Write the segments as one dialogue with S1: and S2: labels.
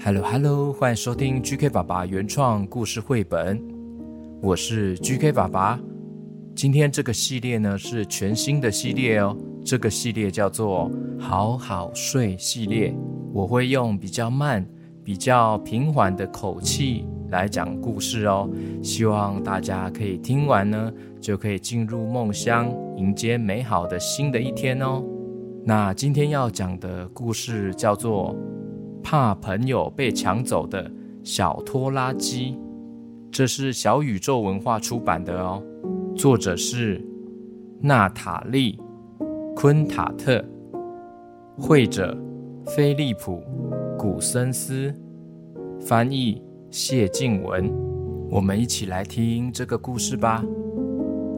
S1: Hello Hello，欢迎收听 GK 爸爸原创故事绘本，我是 GK 爸爸。今天这个系列呢是全新的系列哦，这个系列叫做好好睡系列。我会用比较慢、比较平缓的口气来讲故事哦，希望大家可以听完呢，就可以进入梦乡，迎接美好的新的一天哦。那今天要讲的故事叫做。怕朋友被抢走的小拖拉机，这是小宇宙文化出版的哦。作者是娜塔莉·昆塔特，绘者菲利普·古森斯，翻译谢静文。我们一起来听这个故事吧。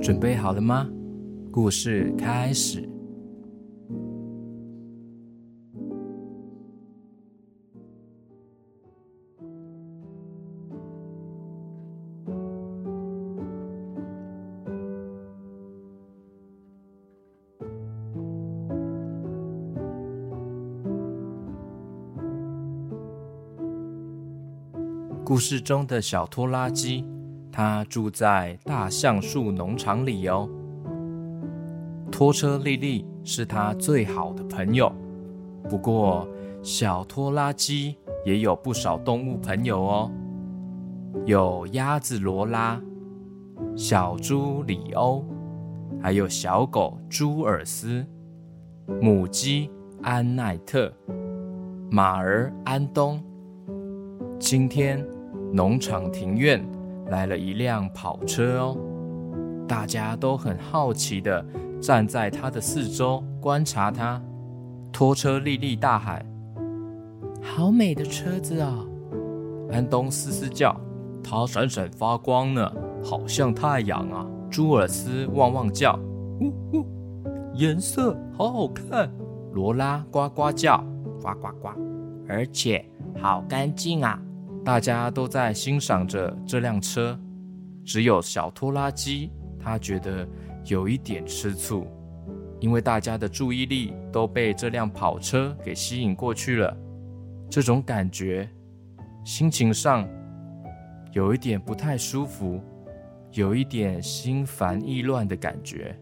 S1: 准备好了吗？故事开始。故事中的小拖拉机，它住在大橡树农场里哦。拖车莉莉是它最好的朋友，不过小拖拉机也有不少动物朋友哦，有鸭子罗拉、小猪里欧，还有小狗朱尔斯、母鸡安奈特、马儿安东。今天。农场庭院来了一辆跑车哦，大家都很好奇地站在它的四周观察它。拖车莉莉大喊：“好美的车子啊！”安东嘶嘶叫：“它闪闪发光呢，好像太阳啊！”朱尔斯汪汪叫：“呜呜，颜色好好看！”罗拉呱呱叫：“呱呱呱，而且好干净啊！”大家都在欣赏着这辆车，只有小拖拉机，他觉得有一点吃醋，因为大家的注意力都被这辆跑车给吸引过去了。这种感觉，心情上有一点不太舒服，有一点心烦意乱的感觉。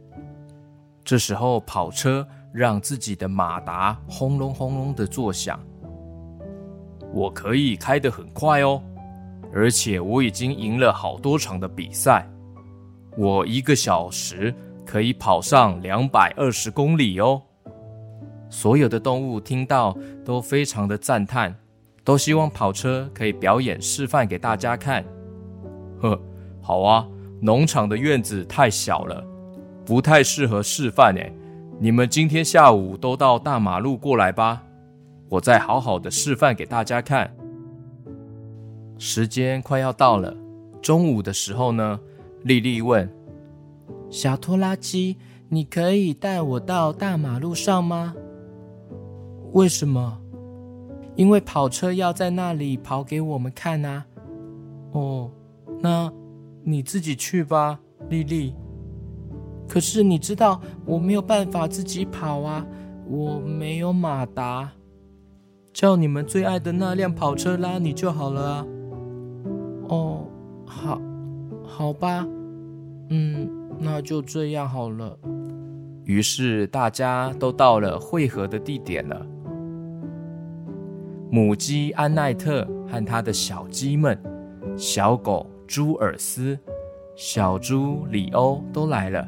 S1: 这时候，跑车让自己的马达轰隆轰隆的作响。我可以开得很快哦，而且我已经赢了好多场的比赛。我一个小时可以跑上两百二十公里哦。所有的动物听到都非常的赞叹，都希望跑车可以表演示范给大家看。呵，好啊，农场的院子太小了，不太适合示范诶。你们今天下午都到大马路过来吧。我再好好的示范给大家看。时间快要到了，中午的时候呢，莉莉问：“小拖拉机，你可以带我到大马路上吗？”“为什么？”“因为跑车要在那里跑给我们看啊。”“哦，那你自己去吧，莉莉。”“可是你知道我没有办法自己跑啊，我没有马达。”叫你们最爱的那辆跑车拉你就好了啊！哦，好，好吧，嗯，那就这样好了。于是大家都到了汇合的地点了。母鸡安奈特和他的小鸡们，小狗朱尔斯、小猪里欧都来了。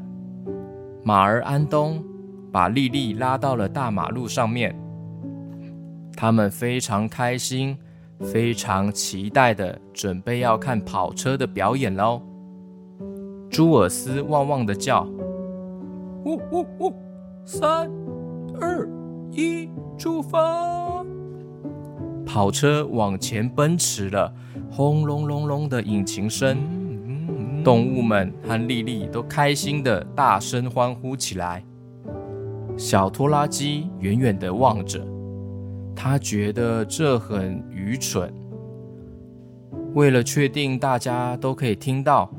S1: 马儿安东把莉莉拉到了大马路上面。他们非常开心，非常期待的准备要看跑车的表演喽。朱尔斯汪汪的叫：“呜呜呜！三、二、一，出发！”跑车往前奔驰了，轰隆隆隆的引擎声，动物们和莉莉都开心的大声欢呼起来。小拖拉机远远的望着。他觉得这很愚蠢。为了确定大家都可以听到，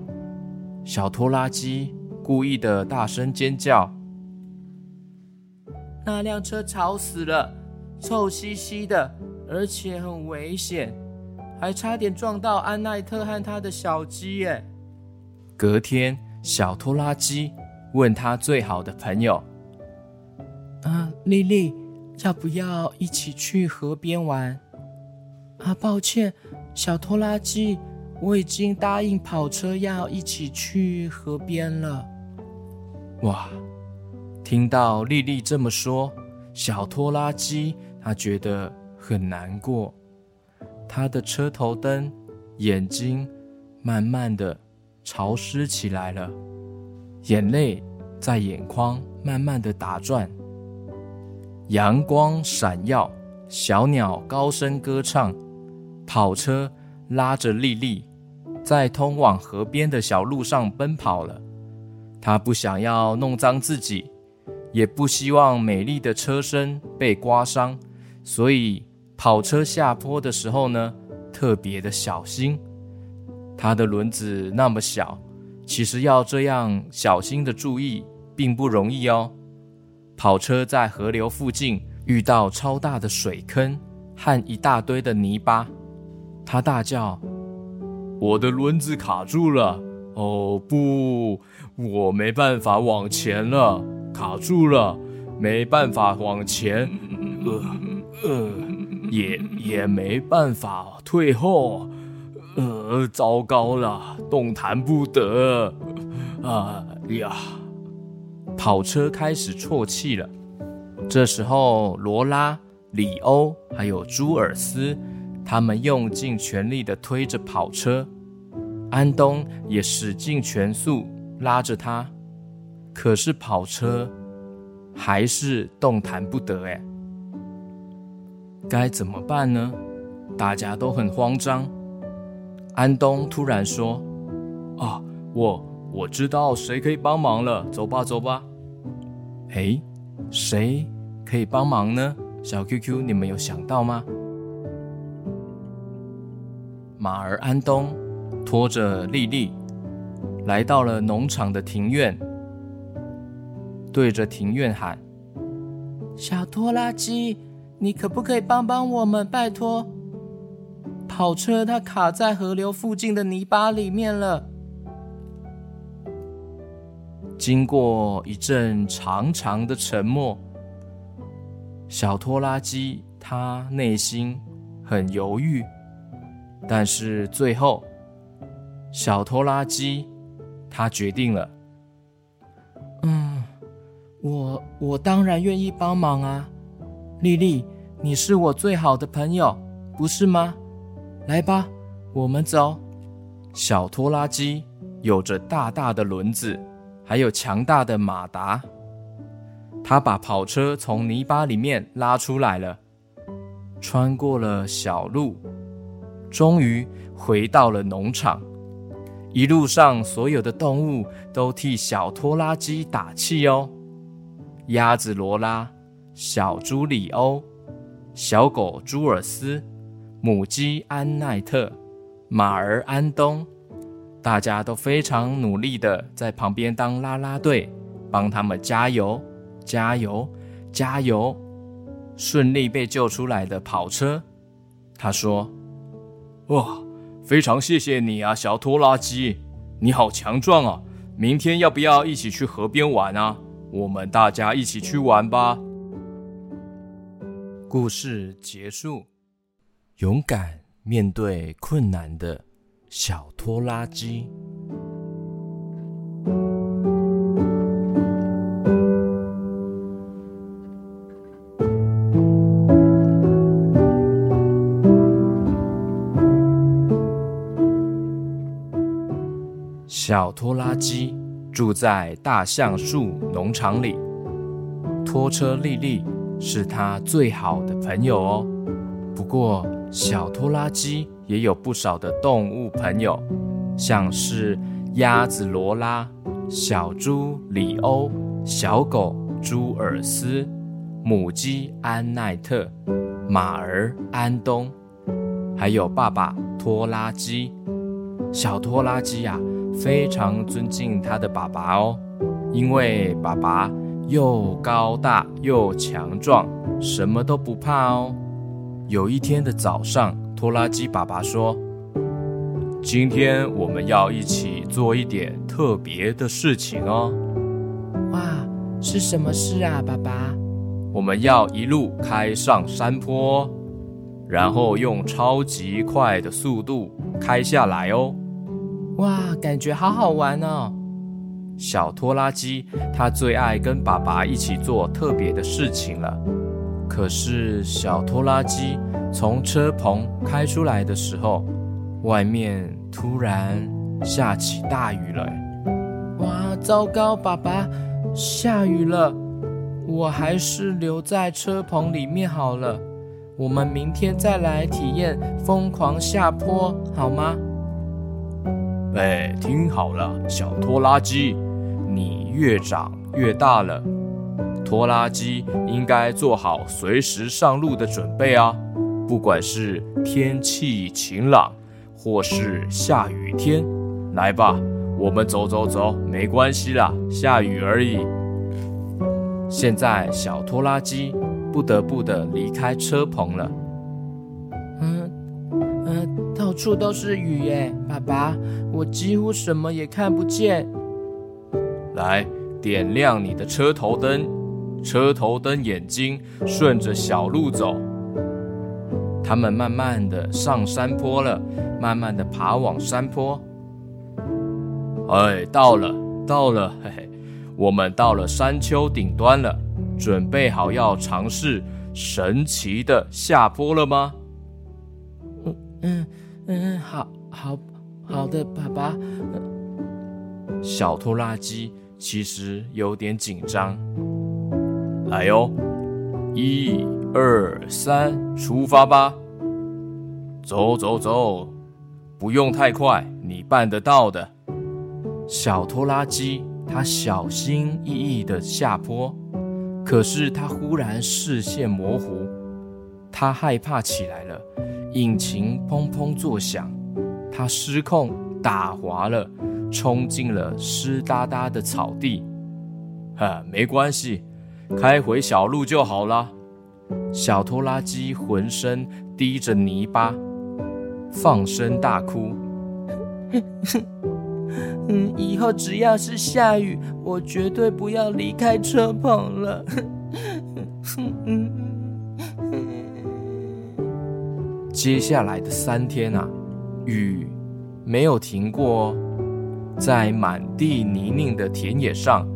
S1: 小拖拉机故意的大声尖叫：“那辆车吵死了，臭兮兮的，
S2: 而且很危险，还差点撞到安奈特和他的小鸡耶。
S1: 隔天，小拖拉机问他最好的朋友：“
S2: 啊，莉莉，要不要一起去河边玩？”啊，抱歉，小拖拉机，我已经答应跑车要一起去河边了。
S1: 哇，听到丽丽这么说，小拖拉机他觉得很难过，他的车头灯眼睛慢慢的潮湿起来了，眼泪在眼眶慢慢的打转，阳光闪耀，小鸟高声歌唱。跑车拉着莉莉，在通往河边的小路上奔跑了。他不想要弄脏自己，也不希望美丽的车身被刮伤，所以跑车下坡的时候呢，特别的小心。它的轮子那么小，其实要这样小心的注意并不容易哦。跑车在河流附近遇到超大的水坑和一大堆的泥巴。他大叫：“我的轮子卡住了！哦不，我没办法往前了，卡住了，没办法往前，呃呃，也也没办法退后，呃，糟糕了，动弹不得！啊呀！”跑车开始啜泣了。这时候，罗拉、里欧还有朱尔斯。他们用尽全力地推着跑车，安东也使尽全速拉着他，可是跑车还是动弹不得。哎，该怎么办呢？大家都很慌张。安东突然说：“啊，我我知道谁可以帮忙了，走吧，走吧。”哎，谁可以帮忙呢？小 QQ，你们有想到吗？马儿安东拖着莉莉来到了农场的庭院，对着庭院喊：“
S2: 小拖拉机，你可不可以帮帮我们？拜托！跑车它卡在河流附近的泥巴里面了。”
S1: 经过一阵长长的沉默，小拖拉机它内心很犹豫。但是最后，小拖拉机他决定了。
S2: 嗯，我我当然愿意帮忙啊，莉莉，你是我最好的朋友，不是吗？来吧，我们走。
S1: 小拖拉机有着大大的轮子，还有强大的马达，他把跑车从泥巴里面拉出来了，穿过了小路。终于回到了农场，一路上所有的动物都替小拖拉机打气哦。鸭子罗拉、小猪里欧、小狗朱尔斯、母鸡安奈特、马儿安东，大家都非常努力的在旁边当啦啦队，帮他们加油、加油、加油。顺利被救出来的跑车，他说。哇，非常谢谢你啊，小拖拉机，你好强壮啊！明天要不要一起去河边玩啊？我们大家一起去玩吧。故事结束，勇敢面对困难的小拖拉机。小拖拉机住在大橡树农场里，拖车莉莉是他最好的朋友哦。不过，小拖拉机也有不少的动物朋友，像是鸭子罗拉、小猪里欧、小狗朱尔斯、母鸡安奈特、马儿安东，还有爸爸拖拉机。小拖拉机呀、非常尊敬他的爸爸哦，因为爸爸又高大又强壮，什么都不怕哦。有一天的早上，拖拉机爸爸说：“今天我们要一起做一点特别的事情哦。”
S2: 哇，是什么事啊，爸爸？
S1: 我们要一路开上山坡，然后用超级快的速度开下来哦。
S2: 哇，感觉好好玩哦！
S1: 小拖拉机它最爱跟爸爸一起做特别的事情了。可是小拖拉机从车棚开出来的时候，外面突然下起大雨了。
S2: 哇，糟糕，爸爸，下雨了！我还是留在车棚里面好了。我们明天再来体验疯狂下坡，好吗？
S1: 哎，听好了，小拖拉机，你越长越大了，拖拉机应该做好随时上路的准备啊！不管是天气晴朗，或是下雨天，来吧，我们走走走，没关系啦，下雨而已。现在小拖拉机不得不的离开车棚了。
S2: 嗯嗯到处都是雨耶，爸爸，我几乎什么也看不见。
S1: 来，点亮你的车头灯，车头灯眼睛顺着小路走。他们慢慢的上山坡了，慢慢的爬往山坡。哎，到了，到了，嘿嘿，我们到了山丘顶端了，准备好要尝试神奇的下坡了吗？
S2: 嗯嗯。嗯，好，好，好的，爸爸。
S1: 小拖拉机其实有点紧张。来哟，一二三，出发吧！走走走，不用太快，你办得到的。小拖拉机它小心翼翼的下坡，可是它忽然视线模糊，它害怕起来了。引擎砰砰作响，他失控打滑了，冲进了湿哒哒的草地。哈，没关系，开回小路就好了。小拖拉机浑身滴着泥巴，放声大哭。
S2: 嗯，以后只要是下雨，我绝对不要离开车棚了。
S1: 接下来的三天啊，雨没有停过哦。在满地泥泞的田野上，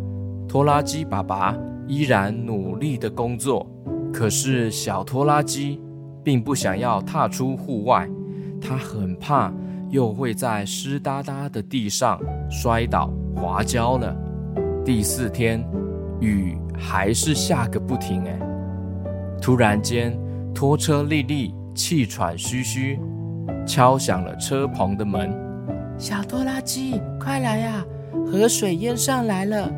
S1: 拖拉机爸爸依然努力的工作。可是小拖拉机并不想要踏出户外，他很怕又会在湿哒哒的地上摔倒滑跤了。第四天，雨还是下个不停哎。突然间，拖车莉莉。气喘吁吁，敲响了车棚的门。
S2: 小拖拉机，快来呀！河水淹上来了，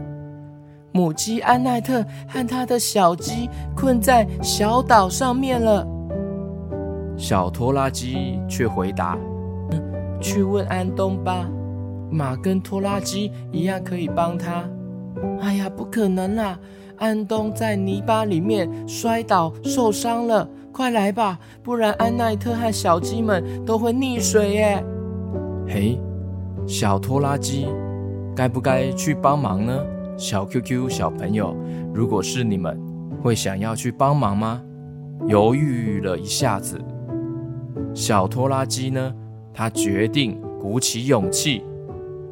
S2: 母鸡安奈特和他的小鸡困在小岛上面了。
S1: 小拖拉机却回答：“
S2: 嗯，去问安东吧，马跟拖拉机一样可以帮他。”哎呀，不可能啦！安东在泥巴里面摔倒受伤了。快来吧，不然安奈特和小鸡们都会溺水耶！
S1: 嘿，小拖拉机，该不该去帮忙呢？小 QQ 小朋友，如果是你们，会想要去帮忙吗？犹豫了一下子，小拖拉机呢，他决定鼓起勇气，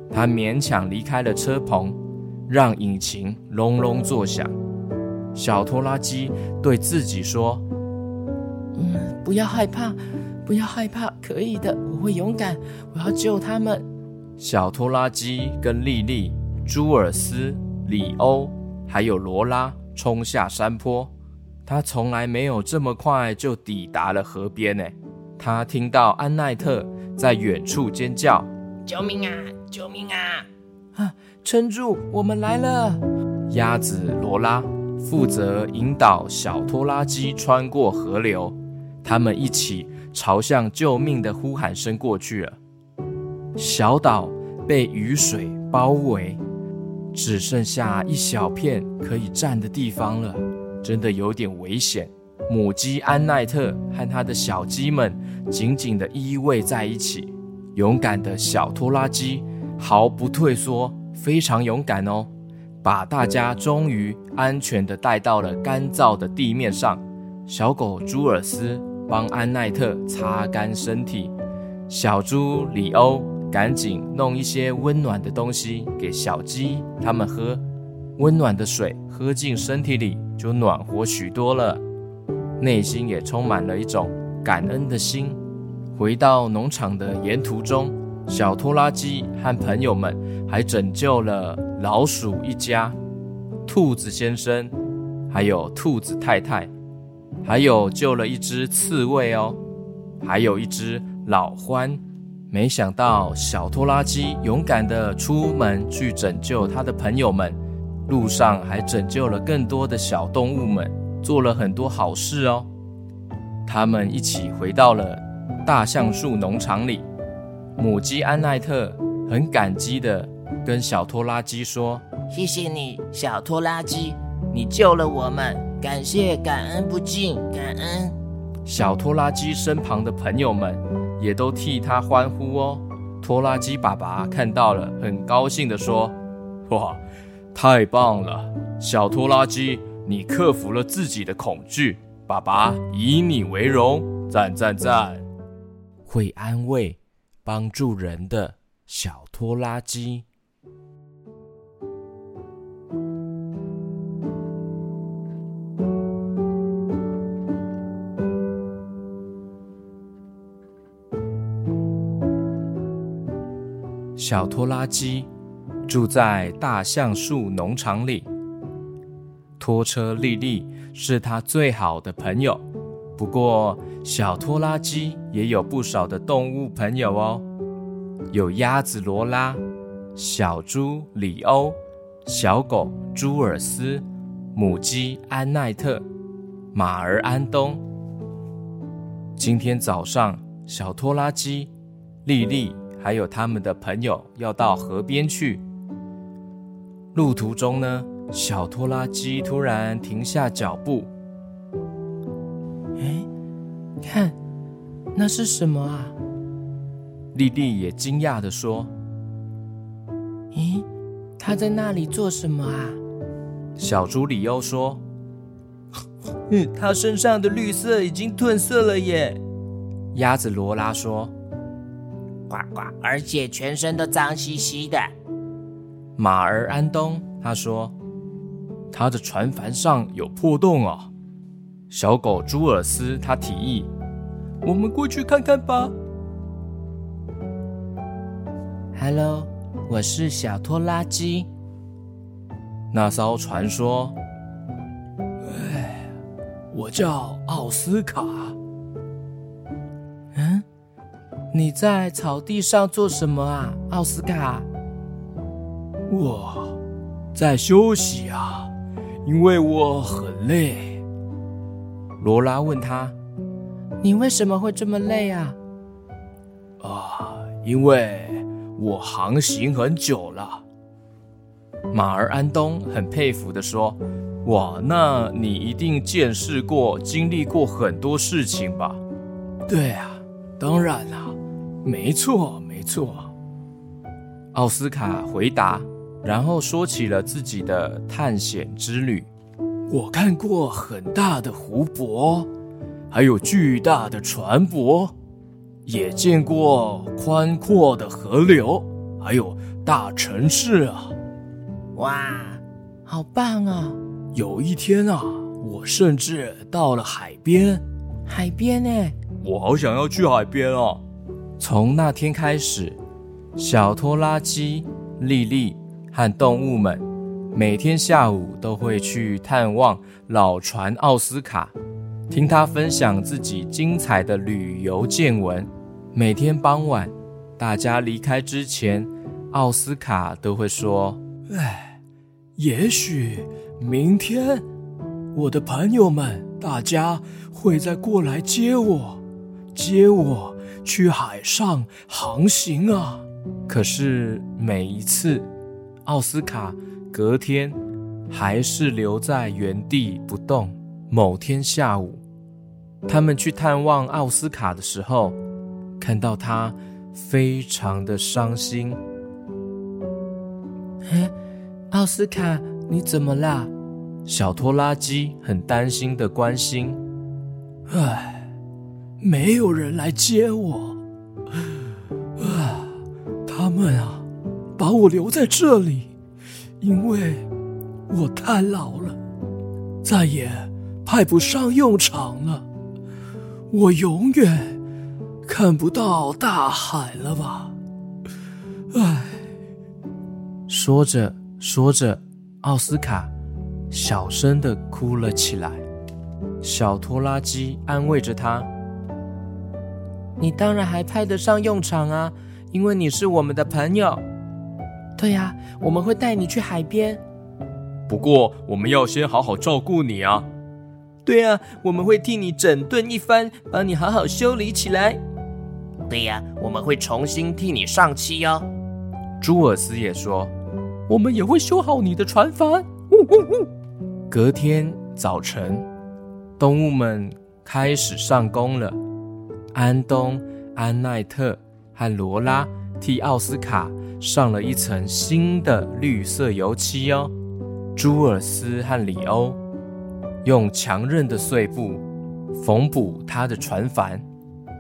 S1: 他勉强离开了车棚，让引擎隆隆作响。小拖拉机对自己说。
S2: 嗯，不要害怕，不要害怕，可以的，我会勇敢，我要救他们。
S1: 小拖拉机跟莉莉、朱尔斯、里欧还有罗拉冲下山坡，他从来没有这么快就抵达了河边呢。他听到安奈特在远处尖叫：“
S2: 救命啊！救命啊！啊，撑住，我们来了！”
S1: 鸭子罗拉负责引导小拖拉机穿过河流。他们一起朝向救命的呼喊声过去了。小岛被雨水包围，只剩下一小片可以站的地方了，真的有点危险。母鸡安奈特和他的小鸡们紧紧地依偎在一起。勇敢的小拖拉机毫不退缩，非常勇敢哦，把大家终于安全地带到了干燥的地面上。小狗朱尔斯帮安奈特擦干身体，小猪里欧赶紧弄一些温暖的东西给小鸡它们喝。温暖的水喝进身体里就暖和许多了，内心也充满了一种感恩的心。回到农场的沿途中，小拖拉机和朋友们还拯救了老鼠一家、兔子先生，还有兔子太太，还有救了一只刺猬哦，还有一只老獾。没想到小拖拉机勇敢的出门去拯救他的朋友们，路上还拯救了更多的小动物们，做了很多好事哦。他们一起回到了。大橡树农场里，母鸡安奈特很感激的跟小拖拉机说：“
S2: 谢谢你，小拖拉机，你救了我们，感谢感恩不尽，感恩。”
S1: 小拖拉机身旁的朋友们也都替他欢呼哦。拖拉机爸爸看到了，很高兴地说：“哇，太棒了，小拖拉机，你克服了自己的恐惧，爸爸以你为荣，赞赞赞。”会安慰、帮助人的小拖拉机。小拖拉机住在大橡树农场里，拖车莉莉是他最好的朋友。不过，小拖拉机也有不少的动物朋友哦，有鸭子罗拉、小猪里欧、小狗朱尔斯、母鸡安奈特、马儿安东。今天早上，小拖拉机莉莉还有他们的朋友要到河边去。路途中呢，小拖拉机突然停下脚步。
S2: 哎，看，那是什么啊？
S1: 莉莉也惊讶的说：“
S2: 咦，他在那里做什么啊？”
S1: 小猪里欧说：“
S2: 嗯，他身上的绿色已经褪色了耶。”
S1: 鸭子罗拉说：“
S2: 呱呱，而且全身都脏兮兮的。”
S1: 马儿安东他说：“他的船帆上有破洞啊。”小狗朱尔斯他提议：“
S2: 我们过去看看吧。” Hello，我是小拖拉机。
S1: 那艘船说：“
S3: 哎，我叫奥斯卡。”
S2: 嗯，你在草地上做什么啊，奥斯卡？
S3: 我在休息啊，因为我很累。
S1: 罗拉问他：“
S2: 你为什么会这么累啊？”“
S3: 啊，因为我航行很久了。”
S1: 马儿安东很佩服的说：“哇，那你一定见识过、经历过很多事情吧？”“
S3: 对啊，当然啦，没错，没错。”
S1: 奥斯卡回答，然后说起了自己的探险之旅。
S3: 我看过很大的湖泊，还有巨大的船舶，也见过宽阔的河流，还有大城市啊！
S2: 哇，好棒啊！
S3: 有一天啊，我甚至到了海边。
S2: 海边呢？
S3: 我好想要去海边啊！
S1: 从那天开始，小拖拉机莉莉和动物们。每天下午都会去探望老船奥斯卡，听他分享自己精彩的旅游见闻。每天傍晚，大家离开之前，奥斯卡都会说：“
S3: 哎，也许明天我的朋友们大家会再过来接我，接我去海上航行啊。”
S1: 可是每一次，奥斯卡。隔天还是留在原地不动。某天下午，他们去探望奥斯卡的时候，看到他非常的伤心。
S2: 哎，奥斯卡，你怎么啦？
S1: 小拖拉机很担心的关心。
S3: 唉，没有人来接我。啊，他们啊，把我留在这里，因为我太老了，再也派不上用场了。我永远看不到大海了吧？唉，
S1: 说着说着，奥斯卡小声的哭了起来。小拖拉机安慰着他：“
S2: 你当然还派得上用场啊，因为你是我们的朋友。对呀，我们会带你去海边。
S1: 不过，我们要先好好照顾你啊。
S2: 对呀，我们会替你整顿一番，帮你好好修理起来。
S4: 对呀，我们会重新替你上漆哦。
S1: 朱尔斯也说：“
S2: 我们也会修好你的船帆。”
S1: 呜呜呜隔天早晨。动物们开始上工了。安东、安奈特和罗拉替奥斯卡上了一层新的绿色油漆哦。朱尔斯和里欧用强韧的碎布缝补他的船帆。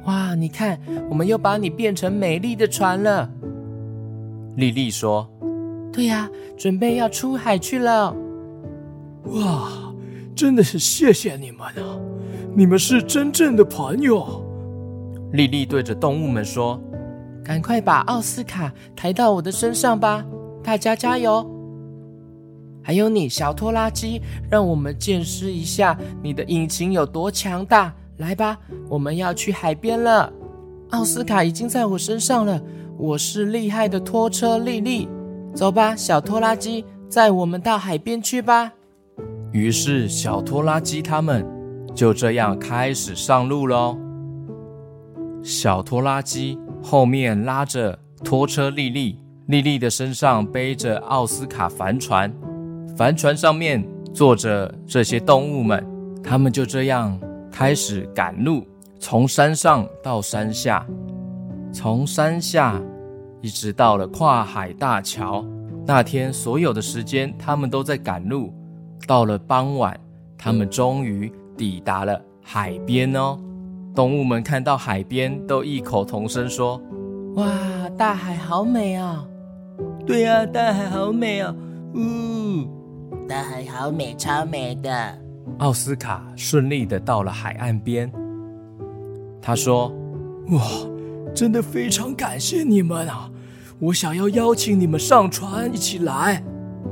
S2: 哇，你看，我们又把你变成美丽的船了。
S1: 莉莉说：“
S2: 对呀，准备要出海去了。”
S3: 哇！真的是谢谢你们啊！你们是真正的朋友。
S1: 莉莉对着动物们说：“
S2: 赶快把奥斯卡抬到我的身上吧，大家加油！还有你，小拖拉机，让我们见识一下你的引擎有多强大。来吧，我们要去海边了。奥斯卡已经在我身上了，我是厉害的拖车莉莉。走吧，小拖拉机，载我们到海边去吧。”
S1: 于是，小拖拉机他们就这样开始上路喽。小拖拉机后面拉着拖车莉莉，莉莉的身上背着奥斯卡帆船，帆船上面坐着这些动物们。他们就这样开始赶路，从山上到山下，从山下一直到了跨海大桥。那天所有的时间，他们都在赶路。到了傍晚，他们终于抵达了海边哦。动物们看到海边，都异口同声说：“
S2: 哇，大海好美啊！”“
S5: 对啊，大海好美啊！”“呜，
S4: 大海好美，超美的。”
S1: 奥斯卡顺利的到了海岸边。他说：“
S3: 哇，真的非常感谢你们啊！我想要邀请你们上船一起来。”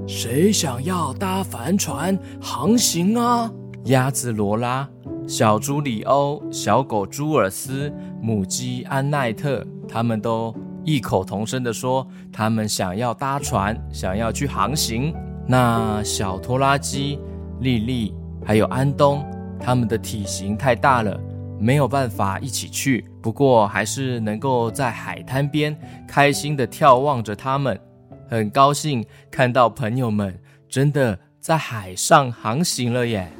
S3: 谁想要搭帆船航行啊？
S1: 鸭子罗拉、小猪里欧、小狗朱尔斯、母鸡安奈特，他们都异口同声地说：“他们想要搭船，想要去航行。”那小拖拉机莉莉还有安东，他们的体型太大了，没有办法一起去。不过，还是能够在海滩边开心地眺望着他们。很高兴看到朋友们真的在海上航行了耶！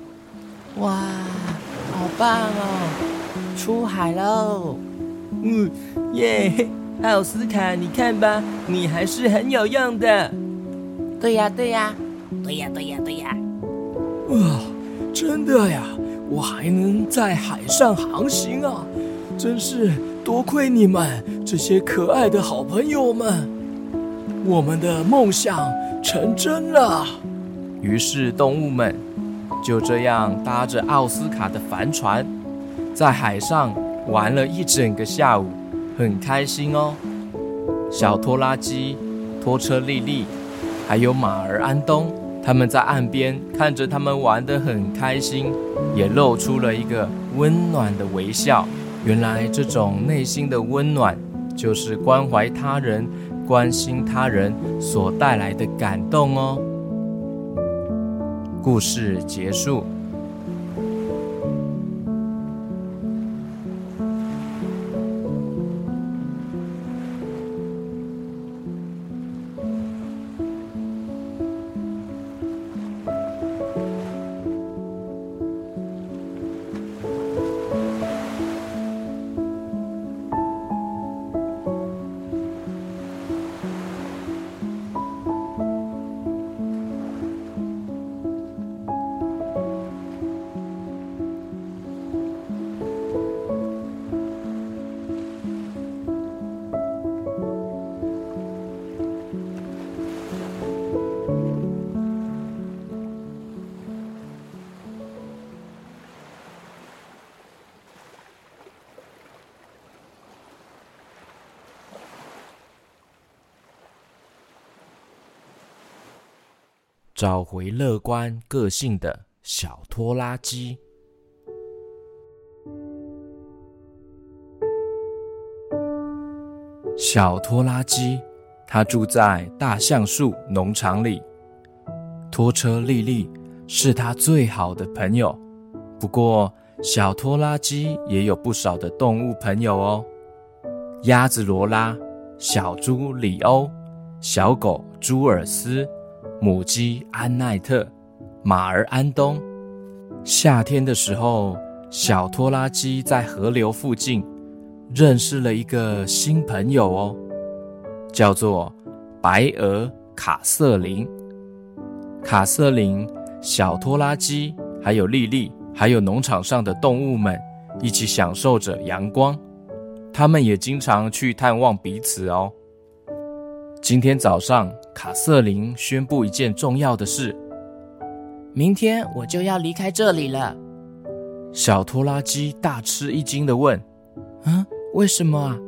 S2: 哇，好棒哦！出海喽！
S5: 嗯，耶！奥斯卡，你看吧，你还是很有用的。
S2: 对呀，对呀，
S4: 对呀，对呀，对呀！
S3: 哇，真的呀！我还能在海上航行啊！真是多亏你们这些可爱的好朋友们。我们的梦想成真了。
S1: 于是动物们就这样搭着奥斯卡的帆船，在海上玩了一整个下午，很开心哦。小拖拉机、拖车莉莉，还有马儿安东，他们在岸边看着他们玩得很开心，也露出了一个温暖的微笑。原来这种内心的温暖，就是关怀他人。关心他人所带来的感动哦。故事结束。找回乐观个性的小拖拉机。小拖拉机，它住在大橡树农场里。拖车莉莉是它最好的朋友。不过，小拖拉机也有不少的动物朋友哦。鸭子罗拉、小猪里欧、小狗朱尔斯、母鸡安奈特、马儿安东。夏天的时候，小拖拉机在河流附近。认识了一个新朋友哦，叫做白鹅卡瑟琳。卡瑟琳、小拖拉机，还有莉莉，还有农场上的动物们一起享受着阳光。他们也经常去探望彼此哦。今天早上，卡瑟琳宣布一件重要的事：
S2: 明天我就要离开这里了。
S1: 小拖拉机大吃一惊地问：“
S2: 嗯？”为什么啊？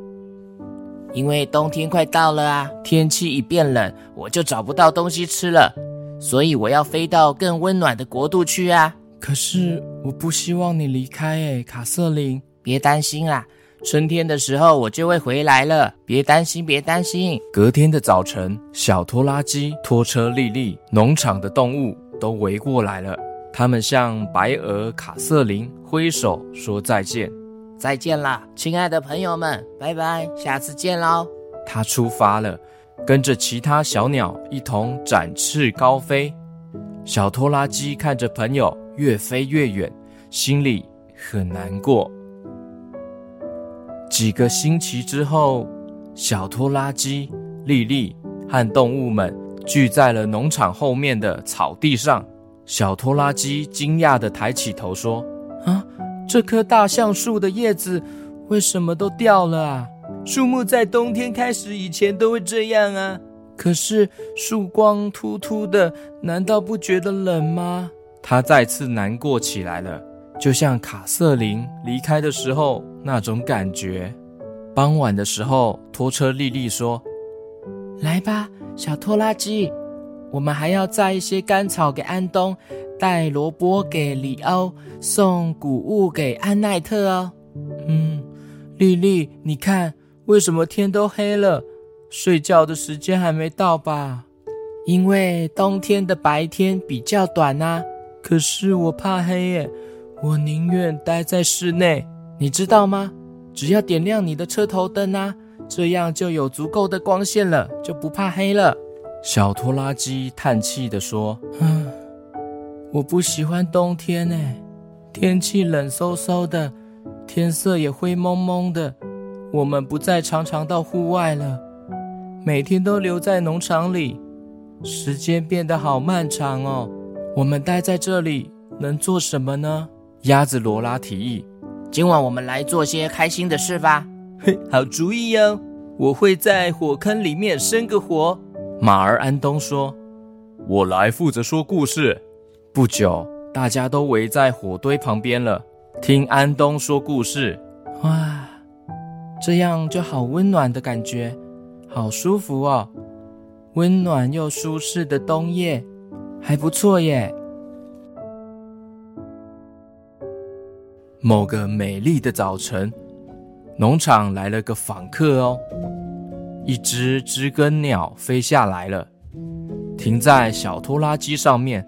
S5: 因为冬天快到了啊，天气一变冷，我就找不到东西吃了，所以我要飞到更温暖的国度去啊。
S2: 可是我不希望你离开诶，卡瑟琳。
S5: 别担心啦，春天的时候我就会回来了。别担心，别担心。
S1: 隔天的早晨，小拖拉机、拖车莉莉、农场的动物都围过来了，他们向白鹅卡瑟琳挥手说再见。
S5: 再见啦，亲爱的朋友们，拜拜，下次见喽。
S1: 他出发了，跟着其他小鸟一同展翅高飞。小拖拉机看着朋友越飞越远，心里很难过。几个星期之后，小拖拉机莉莉和动物们聚在了农场后面的草地上。小拖拉机惊讶地抬起头说：“
S2: 啊！”这棵大橡树的叶子为什么都掉了啊？
S5: 树木在冬天开始以前都会这样啊。
S2: 可是树光秃秃的，难道不觉得冷吗？
S1: 他再次难过起来了，就像卡瑟琳离开的时候那种感觉。傍晚的时候，拖车莉莉说：“
S2: 来吧，小拖拉机，我们还要摘一些干草给安东。”带萝卜给里欧，送谷物给安奈特哦。嗯，莉莉，你看，为什么天都黑了？睡觉的时间还没到吧？因为冬天的白天比较短啊。可是我怕黑耶，我宁愿待在室内。你知道吗？只要点亮你的车头灯啊，这样就有足够的光线了，就不怕黑了。
S1: 小拖拉机叹气地说：“
S2: 嗯。”我不喜欢冬天呢，天气冷飕飕的，天色也灰蒙蒙的。我们不再常常到户外了，每天都留在农场里，时间变得好漫长哦。我们待在这里能做什么呢？
S1: 鸭子罗拉提议：“
S5: 今晚我们来做些开心的事吧。”
S2: 嘿，好主意哦！我会在火坑里面生个火。
S1: 马儿安东说：“我来负责说故事。”不久，大家都围在火堆旁边了，听安东说故事。
S2: 哇，这样就好温暖的感觉，好舒服哦！温暖又舒适的冬夜，还不错耶。
S1: 某个美丽的早晨，农场来了个访客哦，一只知更鸟飞下来了，停在小拖拉机上面。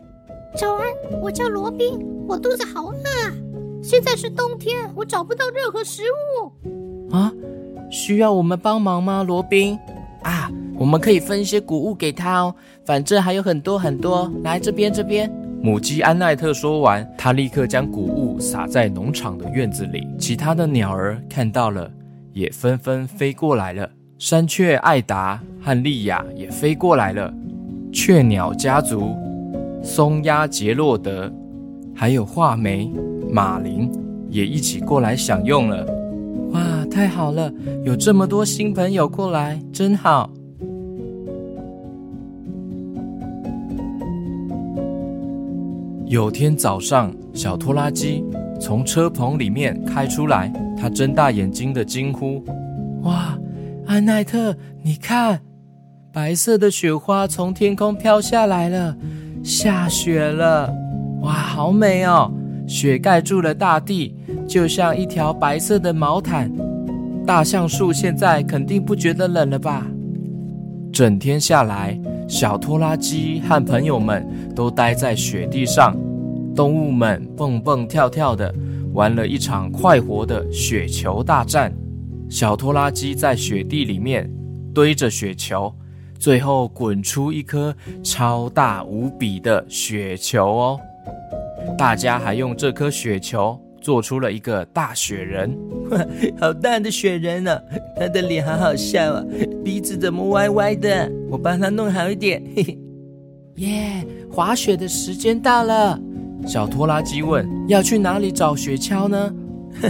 S6: 早安，我叫罗宾，我肚子好饿啊！现在是冬天，我找不到任何食物
S2: 啊，需要我们帮忙吗？罗宾
S5: 啊，我们可以分一些谷物给他哦，反正还有很多很多。来这边，这边。
S1: 母鸡安奈特说完，她立刻将谷物撒在农场的院子里。其他的鸟儿看到了，也纷纷飞过来了。山雀艾达和莉亚也飞过来了。雀鸟家族。松鸭杰洛德，还有画眉、马林也一起过来享用了。
S2: 哇，太好了！有这么多新朋友过来，真好。
S1: 有天早上，小拖拉机从车棚里面开出来，他睁大眼睛的惊呼：“
S2: 哇，安奈特，你看，白色的雪花从天空飘下来了。”
S1: 下雪了！哇，好美哦！雪盖住了大地，就像一条白色的毛毯。大橡树现在肯定不觉得冷了吧？整天下来，小拖拉机和朋友们都待在雪地上，动物们蹦蹦跳跳的玩了一场快活的雪球大战。小拖拉机在雪地里面堆着雪球，最后滚出一颗超大无比的雪球哦！大家还用这颗雪球做出了一个大雪人，哇，好大的雪人呢、啊！他的脸好好笑啊，鼻子怎么歪歪的？我帮他弄好一点。嘿嘿，耶！滑雪的时间到了，小拖拉机问：“要去哪里找雪橇呢？”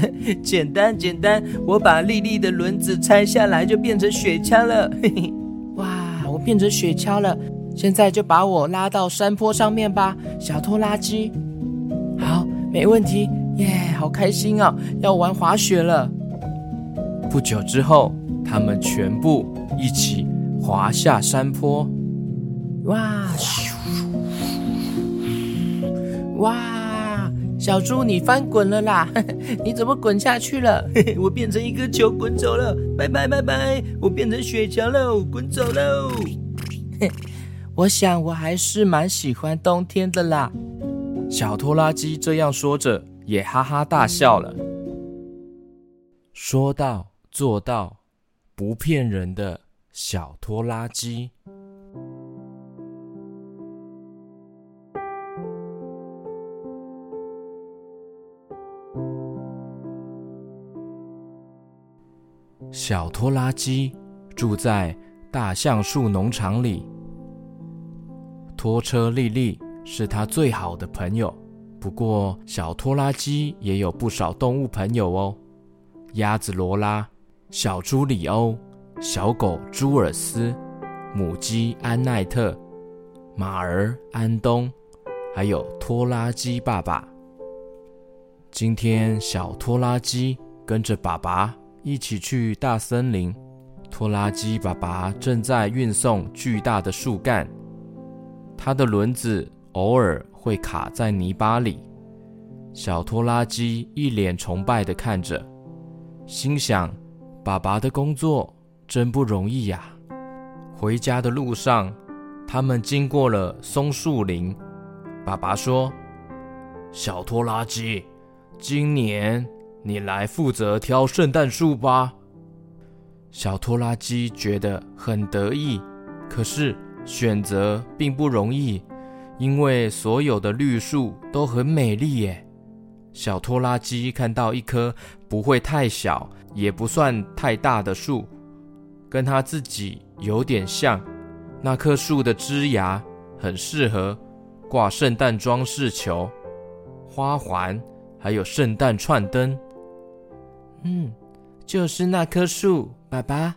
S1: 简单简单，我把丽丽的轮子拆下来，就变成雪橇了。嘿嘿，哇，我变成雪橇了，现在就把我拉到山坡上面吧，小拖拉机。好，没问题，耶，好开心啊，要玩滑雪了。不久之后，他们全部一起滑下山坡。哇，哇。小猪，你翻滚了啦！你怎么滚下去了？我变成一个球滚走了，拜拜拜拜！我变成雪球喽，滚走喽！我想我还是蛮喜欢冬天的啦。小拖拉机这样说着，也哈哈大笑了。说到做到，不骗人的小拖拉机。小拖拉机住在大橡树农场里。拖车丽丽是他最好的朋友。不过，小拖拉机也有不少动物朋友哦：鸭子罗拉、小猪里欧、小狗朱尔斯、母鸡安奈特、马儿安东，还有拖拉机爸爸。今天，小拖拉机跟着爸爸。一起去大森林，拖拉机爸爸正在运送巨大的树干，他的轮子偶尔会卡在泥巴里。小拖拉机一脸崇拜地看着，心想：爸爸的工作真不容易呀。回家的路上，他们经过了松树林。爸爸说：“小拖拉机，今年……”你来负责挑圣诞树吧。小拖拉机觉得很得意，可是选择并不容易，因为所有的绿树都很美丽耶。小拖拉机看到一棵不会太小，也不算太大的树，跟它自己有点像。那棵树的枝芽很适合挂圣诞装饰球、花环，还有圣诞串灯。嗯，就是那棵树，爸爸。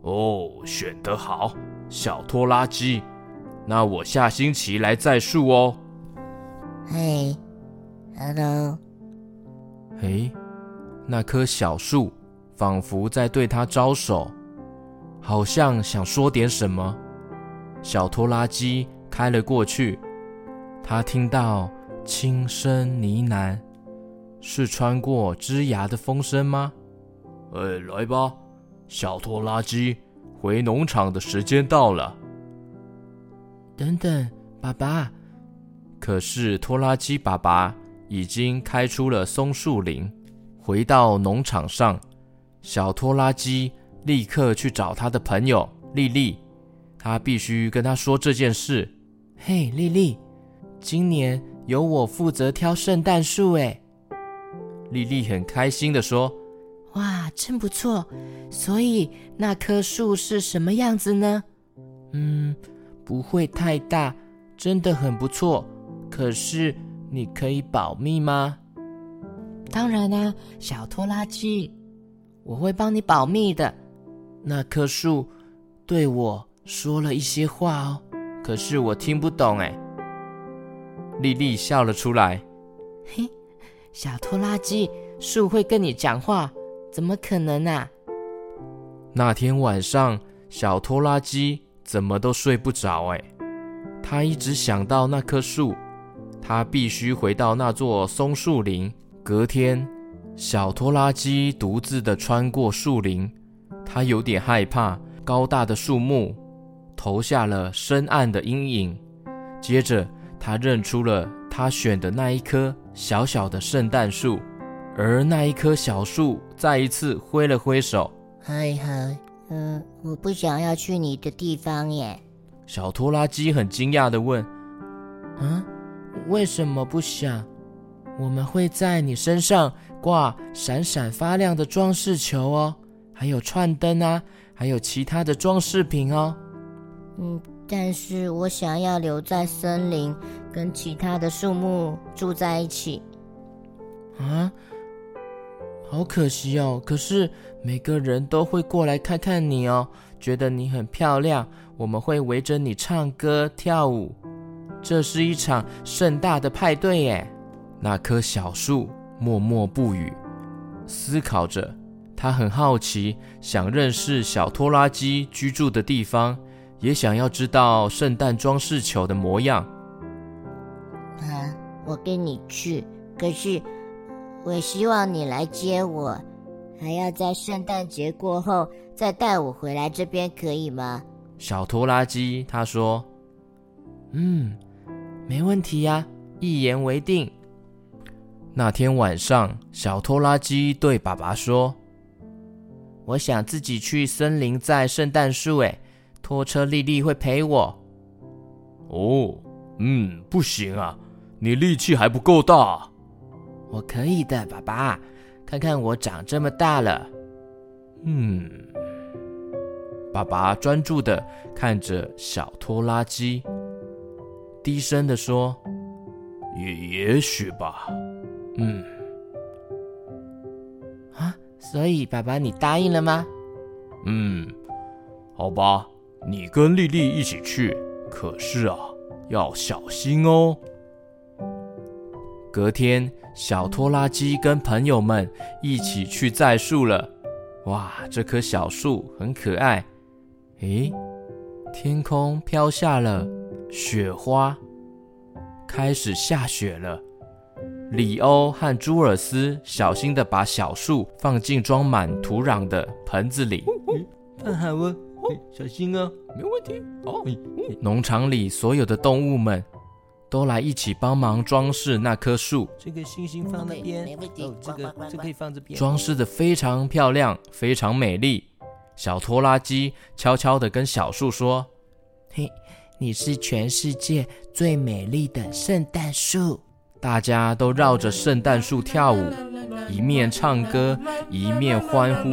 S1: 哦，选得好，小拖拉机。那我下星期来栽树哦。
S2: 嘿，Hello。
S1: 嘿，那棵小树仿佛在对他招手，好像想说点什么。小拖拉机开了过去，他听到轻声呢喃。是穿过枝芽的风声吗？哎，来吧，小拖拉机，回农场的时间到了。等等，爸爸。可是拖拉机爸爸已经开出了松树林，回到农场上，小拖拉机立刻去找他的朋友丽丽，他必须跟他说这件事。嘿，丽丽，今年由我负责挑圣诞树，哎。丽丽很开心地说：“
S2: 哇，真不错！所以那棵树是什么样子呢？
S1: 嗯，不会太大，真的很不错。可是你可以保密吗？
S2: 当然啦，小拖拉机，我会帮你保密的。
S1: 那棵树对我说了一些话哦，可是我听不懂哎。”丽丽笑了出来，
S2: 嘿。小拖拉机，树会跟你讲话？怎么可能啊？
S1: 那天晚上，小拖拉机怎么都睡不着哎。他一直想到那棵树，他必须回到那座松树林。隔天，小拖拉机独自的穿过树林，他有点害怕高大的树木投下了深暗的阴影。接着，他认出了他选的那一棵小小的圣诞树，而那一棵小树再一次挥了挥手：“
S7: 嗨嗨，嗯，我不想要去你的地方耶。”
S1: 小拖拉机很惊讶的问：“
S2: 嗯，为什么不想？”我们会在你身上挂闪闪发亮的装饰球哦，还有串灯啊，还有其他的装饰品哦。
S7: 嗯，但是我想要留在森林，跟其他的树木住在一起。
S2: 啊，好可惜哦。可是每个人都会过来看看你哦，觉得你很漂亮。我们会围着你唱歌跳舞，这是一场盛大的派对耶。
S1: 那棵小树默默不语，思考着。他很好奇，想认识小拖拉机居住的地方，也想要知道圣诞装饰球的模样。
S7: 啊，我跟你去，可是我希望你来接我，还要在圣诞节过后再带我回来这边，可以吗？
S1: 小拖拉机他说：“
S2: 嗯，没问题呀，一言为定。”
S1: 那天晚上，小拖拉机对爸爸说：“
S5: 我想自己去森林摘圣诞树，哎，拖车莉莉会陪我。”“
S3: 哦，嗯，不行啊，你力气还不够大。”“
S5: 我可以的，爸爸，看看我长这么大了。”“
S1: 嗯。”爸爸专注的看着小拖拉机，低声的说：“
S3: 也也许吧。”
S1: 嗯，
S5: 啊，所以爸爸，你答应了吗？
S3: 嗯，好吧，你跟丽丽一起去。可是啊，要小心哦。
S1: 隔天，小拖拉机跟朋友们一起去栽树了。哇，这棵小树很可爱。诶，天空飘下了雪花，开始下雪了。里欧和朱尔斯小心地把小树放进装满土壤的盆子里。
S2: 看好哦，小心哦，
S3: 没问题。哦，
S1: 农场里所有的动物们都来一起帮忙装饰那棵树。
S2: 这个星星放那边，哦，这个这可以放这边。
S1: 装饰的非常漂亮，非常美丽。小拖拉机悄悄地跟小树说：“
S2: 嘿，你是全世界最美丽的圣诞树。”
S1: 大家都绕着圣诞树跳舞，一面唱歌，一面欢呼。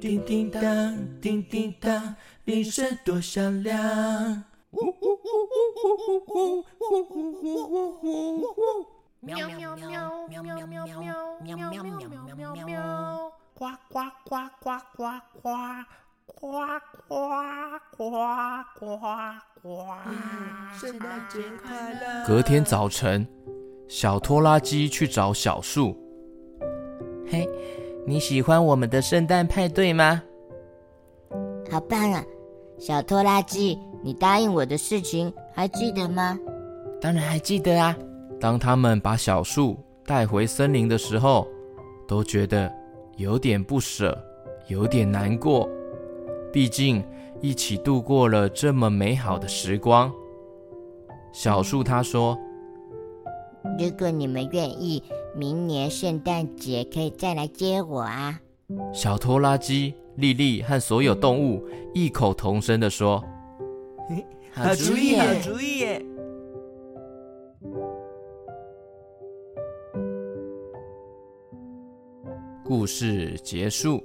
S2: 叮叮当，叮叮当，铃声多响亮。呜呜呜呜呜呜呜呜呜呜。喵喵喵喵喵喵喵喵喵喵喵喵喵。呱呱呱呱呱呱呱呱呱呱。圣诞节快乐！
S1: 隔天早晨。小拖拉机去找小树。
S5: 嘿，你喜欢我们的圣诞派对吗？
S7: 好棒啊！小拖拉机，你答应我的事情还记得吗？
S5: 当然还记得啊！
S1: 当他们把小树带回森林的时候，都觉得有点不舍，有点难过。毕竟一起度过了这么美好的时光。小树他说。
S7: 如果你们愿意，明年圣诞节可以再来接我啊！
S1: 小拖拉机、莉莉和所有动物异口同声地说：“
S2: 好主意，好主意！”
S1: 故事结束。